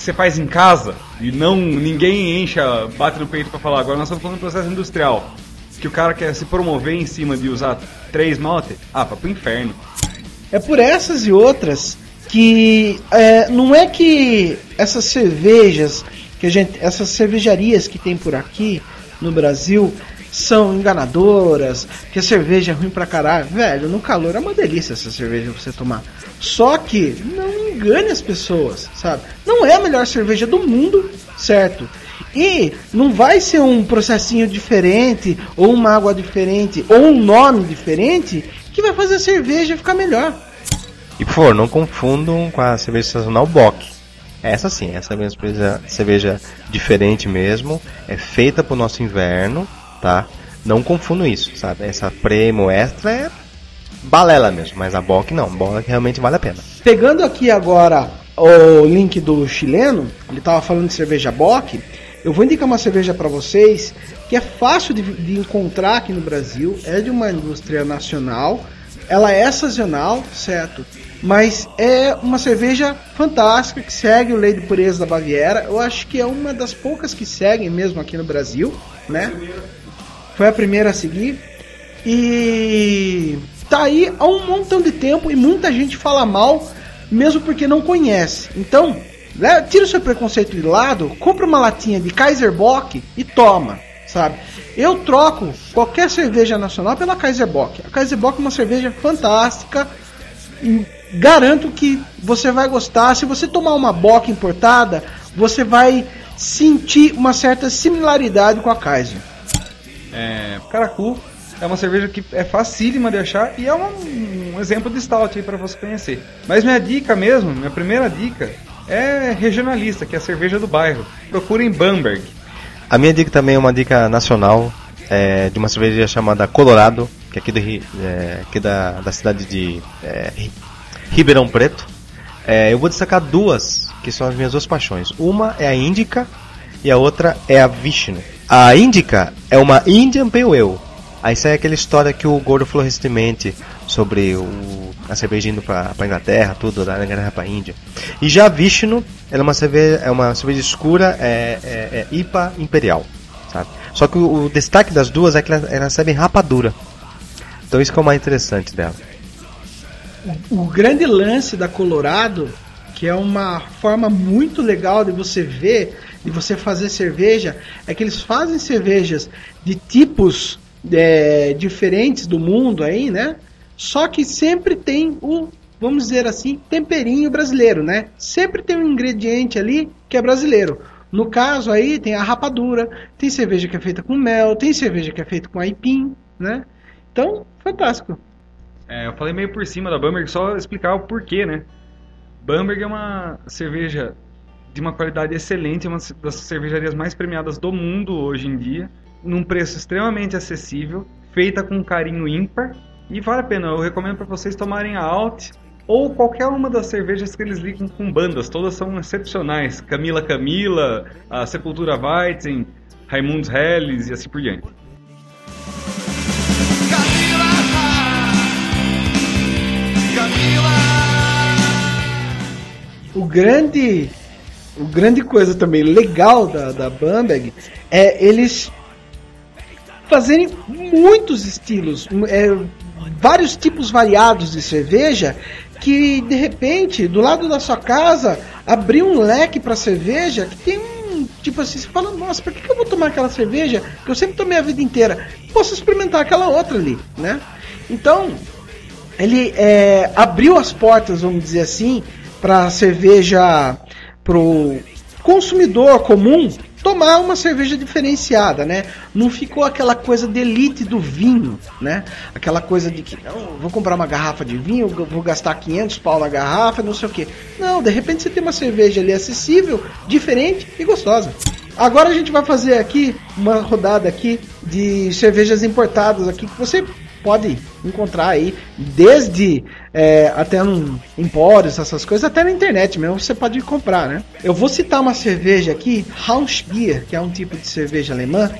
que você faz em casa e não ninguém encha, bate no peito para falar. Agora nós estamos falando de processo industrial, que o cara quer se promover em cima de usar três malte, ah, para pro inferno. É por essas e outras que é, não é que essas cervejas que a gente, essas cervejarias que tem por aqui no Brasil são enganadoras, que a cerveja é ruim pra caralho. Velho, no calor é uma delícia essa cerveja você tomar. Só que não engane as pessoas, sabe? Não é a melhor cerveja do mundo, certo? E não vai ser um processinho diferente, ou uma água diferente, ou um nome diferente que vai fazer a cerveja ficar melhor. E por favor, não confundam com a cerveja sazonal Bock. Essa sim, essa é uma cerveja, cerveja diferente mesmo, é feita para o nosso inverno, tá? Não confundam isso, sabe? Essa Premo Extra é balela mesmo, mas a Bock não, Bock realmente vale a pena. Pegando aqui agora o link do chileno, ele estava falando de cerveja Bock, eu vou indicar uma cerveja para vocês que é fácil de, de, encontrar aqui no Brasil, é de uma indústria nacional, ela é sazonal, certo? Mas é uma cerveja fantástica que segue o lei de pureza da Baviera. Eu acho que é uma das poucas que seguem mesmo aqui no Brasil, né? Foi a primeira a seguir. E tá aí há um montão de tempo e muita gente fala mal, mesmo porque não conhece. Então, tira o seu preconceito de lado, compra uma latinha de Kaiser Bock e toma, sabe? Eu troco qualquer cerveja nacional pela Kaiser Bock. A Kaiser Bock é uma cerveja fantástica. Garanto que você vai gostar. Se você tomar uma Bock importada, você vai sentir uma certa similaridade com a Kaiser. É, Caracu é uma cerveja que é facílima de achar e é um, um exemplo de stout aí para você conhecer. Mas minha dica mesmo, minha primeira dica é regionalista, que é a cerveja do bairro. Procurem Bamberg. A minha dica também é uma dica nacional é, de uma cerveja chamada Colorado, que é aqui, do, é, aqui da, da cidade de é, Ribeirão Preto. É, eu vou destacar duas que são as minhas duas paixões. Uma é a Índica e a outra é a Vishnu. A Índica é uma Indian Pale Ale. Aí sai aquela história que o Gordo falou recentemente sobre o, a cerveja indo pra, pra Inglaterra, tudo, da guerra pra Índia. E já a Vishnu, ela é uma cerveja, é uma cerveja escura, é, é, é IPA Imperial, sabe? Só que o, o, destaque das duas é que elas, elas recebem rapadura. Então isso que é o mais interessante dela. O, o grande lance da Colorado, que é uma forma muito legal de você ver de você fazer cerveja é que eles fazem cervejas de tipos é, diferentes do mundo aí, né? Só que sempre tem o, vamos dizer assim, temperinho brasileiro, né? Sempre tem um ingrediente ali que é brasileiro. No caso aí tem a rapadura, tem cerveja que é feita com mel, tem cerveja que é feita com aipim, né? Então, fantástico. É, eu falei meio por cima da Bamberg, só explicar o porquê, né? Bamberg é uma cerveja de uma qualidade excelente, uma das cervejarias mais premiadas do mundo hoje em dia, num preço extremamente acessível, feita com carinho ímpar e vale a pena, eu recomendo para vocês tomarem a Alt ou qualquer uma das cervejas que eles ligam com bandas, todas são excepcionais. Camila Camila, a Sepultura Weizen, Raimundos Helles e assim por diante. O grande, o grande coisa também legal da, da Bambag é eles fazerem muitos estilos. É, vários tipos variados de cerveja que de repente do lado da sua casa abrir um leque para cerveja que tem um tipo assim, você fala, nossa, por que, que eu vou tomar aquela cerveja que eu sempre tomei a vida inteira? Posso experimentar aquela outra ali, né? Então, ele é, abriu as portas, vamos dizer assim, para cerveja pro consumidor comum tomar uma cerveja diferenciada, né? Não ficou aquela coisa de elite do vinho, né? Aquela coisa de que, não, vou comprar uma garrafa de vinho, vou gastar 500 pau na garrafa, não sei o que. Não, de repente você tem uma cerveja ali acessível, diferente e gostosa. Agora a gente vai fazer aqui uma rodada aqui de cervejas importadas aqui que você pode encontrar aí, desde é, até no empórios, essas coisas, até na internet mesmo você pode comprar, né? Eu vou citar uma cerveja aqui, Hausbier, que é um tipo de cerveja alemã.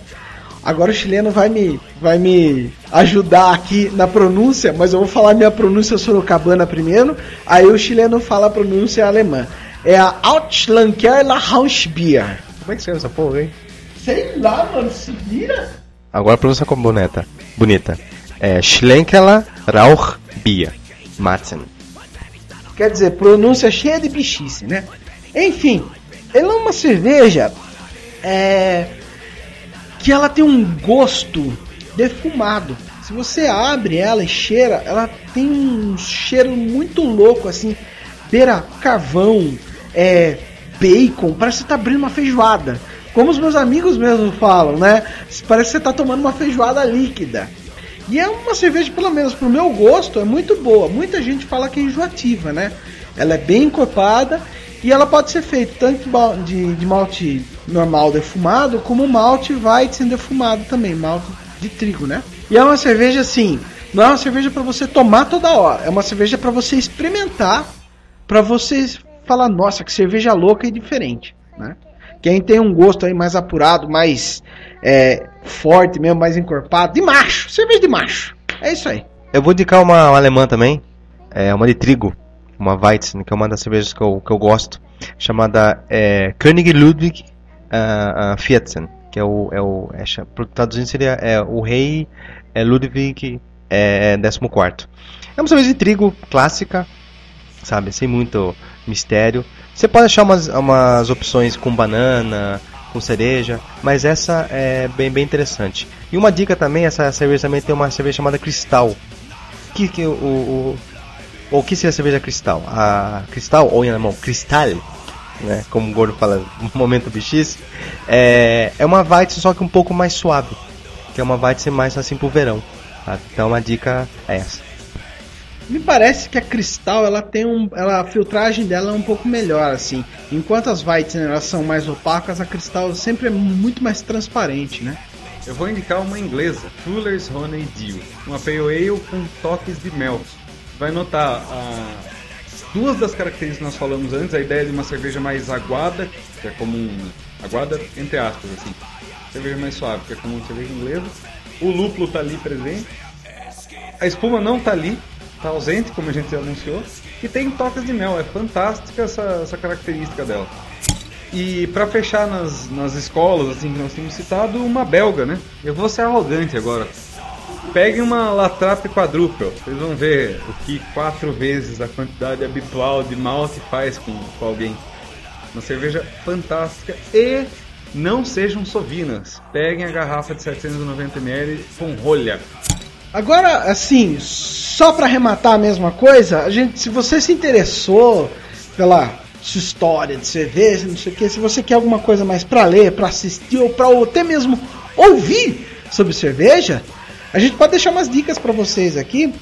Agora o chileno vai me, vai me ajudar aqui na pronúncia, mas eu vou falar minha pronúncia sorocabana primeiro, aí o chileno fala a pronúncia alemã. É a Outschlankerla Hausbier. Como é que escreve essa porra, hein? Sei lá, mano, se vira. Agora pronúncia como bonita. Bonita é Schlenkela Rauch Quer dizer, pronúncia cheia de bichice, né? Enfim, ela é uma cerveja é, que ela tem um gosto defumado. Se você abre ela e cheira, ela tem um cheiro muito louco, assim, beira carvão, é, bacon, parece que você tá abrindo uma feijoada. Como os meus amigos mesmo falam, né? Parece que você tá tomando uma feijoada líquida. E é uma cerveja, pelo menos pro meu gosto, é muito boa. Muita gente fala que é enjoativa, né? Ela é bem encorpada e ela pode ser feita tanto de, de malte normal defumado, como malte Weizen defumado também, malte de trigo, né? E é uma cerveja assim, não é uma cerveja para você tomar toda hora, é uma cerveja para você experimentar, para você falar, nossa, que cerveja louca e diferente, né? Quem tem um gosto aí mais apurado, mais é, forte mesmo, mais encorpado, de macho, cerveja de macho. É isso aí. Eu vou indicar uma, uma alemã também, é uma de trigo, uma Weizen, que é uma das cervejas que eu, que eu gosto, chamada é, König Ludwig uh, uh, 14, que é o, é o é, traduzindo seria é, o rei é, Ludwig é, 14. É uma cerveja de trigo clássica, sabe, sem muito mistério. Você pode achar umas, umas opções com banana, com cereja, mas essa é bem, bem interessante. E uma dica também, essa cerveja também tem uma cerveja chamada Cristal. Que, que o, o, o que seria a cerveja Cristal? A Cristal, ou em alemão, Cristal, né, como o Gordo fala no momento BX, é, é uma Weizen só que um pouco mais suave, que é uma Weizen mais assim pro verão. Tá? Então uma dica é essa. Me parece que a Cristal ela tem um, ela, a filtragem dela é um pouco melhor assim. Enquanto as Weizen elas são mais opacas, a Cristal sempre é muito mais transparente, né? Eu vou indicar uma inglesa, Fuller's Honey Dew, uma pale ale com toques de mel. Vai notar ah, duas das características que nós falamos antes, a ideia de uma cerveja mais aguada, que é como um aguada entre aspas assim, cerveja mais suave, que é como uma cerveja inglesa. O lúpulo está ali presente. A espuma não está ali, está ausente, como a gente anunciou, e tem toques de mel. É fantástica essa, essa característica dela. E para fechar nas, nas escolas, assim que nós temos citado, uma belga, né? Eu vou ser arrogante agora. Peguem uma Latrape quadrupel, vocês vão ver o que quatro vezes a quantidade habitual de malte faz com, com alguém. Uma cerveja fantástica e não sejam sovinas. Peguem a garrafa de 790ml com rolha. Agora, assim, só para arrematar a mesma coisa, a gente, se você se interessou pela sua história de cerveja, não sei o que, se você quer alguma coisa mais para ler, para assistir ou para até mesmo ouvir sobre cerveja, a gente pode deixar umas dicas para vocês aqui.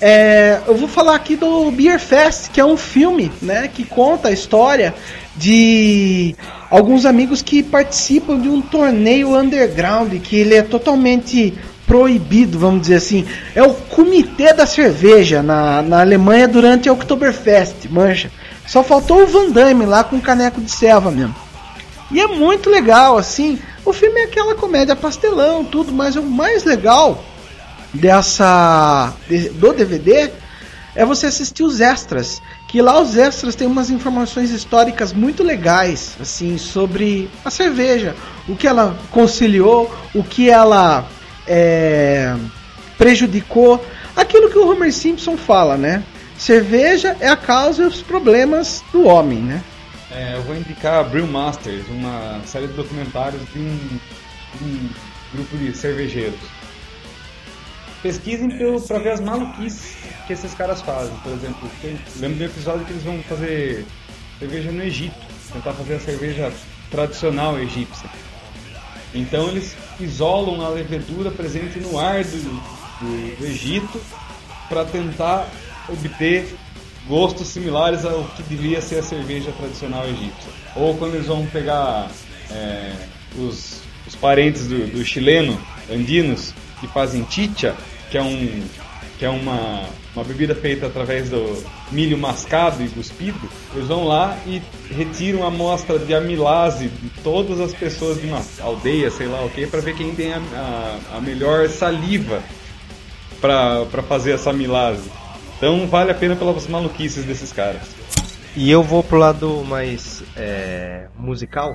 É, eu vou falar aqui do Beer Fest, que é um filme, né, que conta a história de alguns amigos que participam de um torneio underground, que ele é totalmente proibido, vamos dizer assim. É o comitê da cerveja na, na Alemanha durante a Oktoberfest, mancha. Só faltou o Van Damme lá com o caneco de selva mesmo. E é muito legal, assim. O filme é aquela comédia pastelão, tudo, mas o mais legal dessa do DVD é você assistir os extras. Que lá os extras têm umas informações históricas muito legais, assim, sobre a cerveja. O que ela conciliou, o que ela é, prejudicou. Aquilo que o Homer Simpson fala, né? Cerveja é a causa e os problemas do homem, né? É, eu vou indicar Brewmasters, uma série de documentários de um, de um grupo de cervejeiros. Pesquisem para ver as maluquices que esses caras fazem. Por exemplo, tem, lembro do episódio que eles vão fazer cerveja no Egito, tentar fazer a cerveja tradicional egípcia. Então eles isolam a levedura presente no ar do, do, do Egito para tentar obter gostos similares ao que devia ser a cerveja tradicional egípcia. Ou quando eles vão pegar é, os, os, parentes do, do, chileno, andinos, que fazem chicha, que é, um, que é uma, uma bebida feita através do milho mascado e cuspido, eles vão lá e retiram a amostra de amilase de todas as pessoas de uma aldeia, sei lá o que, para ver quem tem a, a, a melhor saliva para fazer essa amilase. Então vale a pena pelas maluquices desses caras. E eu vou pro lado mais é, musical.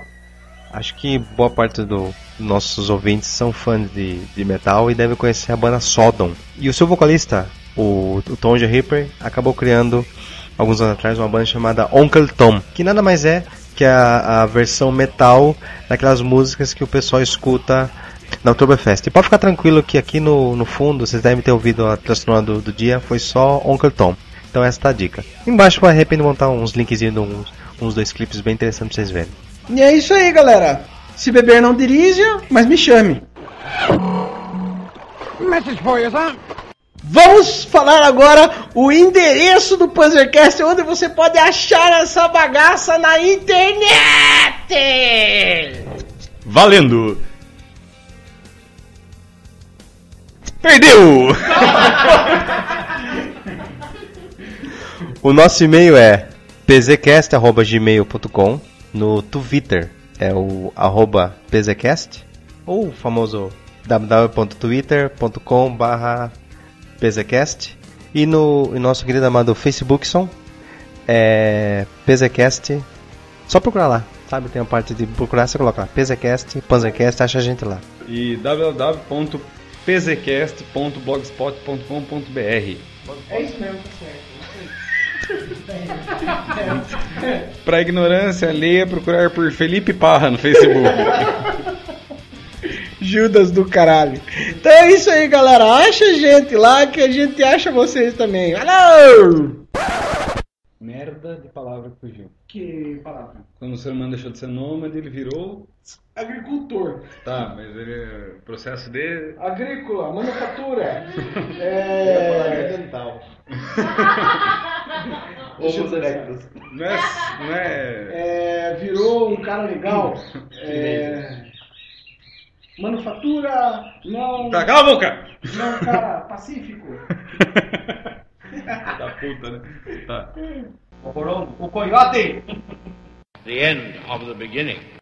Acho que boa parte dos nossos ouvintes são fãs de, de metal e devem conhecer a banda Sodom. E o seu vocalista, o, o Tom J. Ripper, acabou criando alguns anos atrás uma banda chamada Uncle Tom, que nada mais é que a, a versão metal daquelas músicas que o pessoal escuta na Oktoberfest. E pode ficar tranquilo que aqui no, no fundo, vocês devem ter ouvido a trilha do, do dia, foi só Uncle Tom. Então essa tá a dica. Embaixo vai arrepender montar uns linkzinhos de uns, uns dois clipes bem interessantes pra vocês verem. E é isso aí, galera. Se beber não dirija, mas me chame. Message for you, son. Vamos falar agora o endereço do Panzercast, onde você pode achar essa bagaça na internet. Valendo! Perdeu! o nosso e-mail é pzcast.gmail.com No Twitter é o arroba pzcast ou o famoso www.twitter.com pzcast e no nosso querido amado Facebookson é pzcast só procurar lá sabe tem a parte de procurar você coloca lá pzcast panzercast acha a gente lá e www pzcast.blogspot.com.br. É isso mesmo, tá certo. Para ignorância leia procurar por Felipe Parra no Facebook. Judas do caralho. Então é isso aí, galera. Acha a gente lá que a gente acha vocês também. Alô! Merda de palavra que fugiu. Que palavra? Quando o ser humano deixou de ser nômade, ele virou. Agricultor. Tá, mas ele. Processo de. Agrícola, manufatura. é. dental. Ovos erectos. Não é, não é... é. Virou um cara legal. É. Manufatura. Não. Tá, cala a boca! Não, cara, pacífico. da puta, né? Tá. O coiote! The end of the beginning.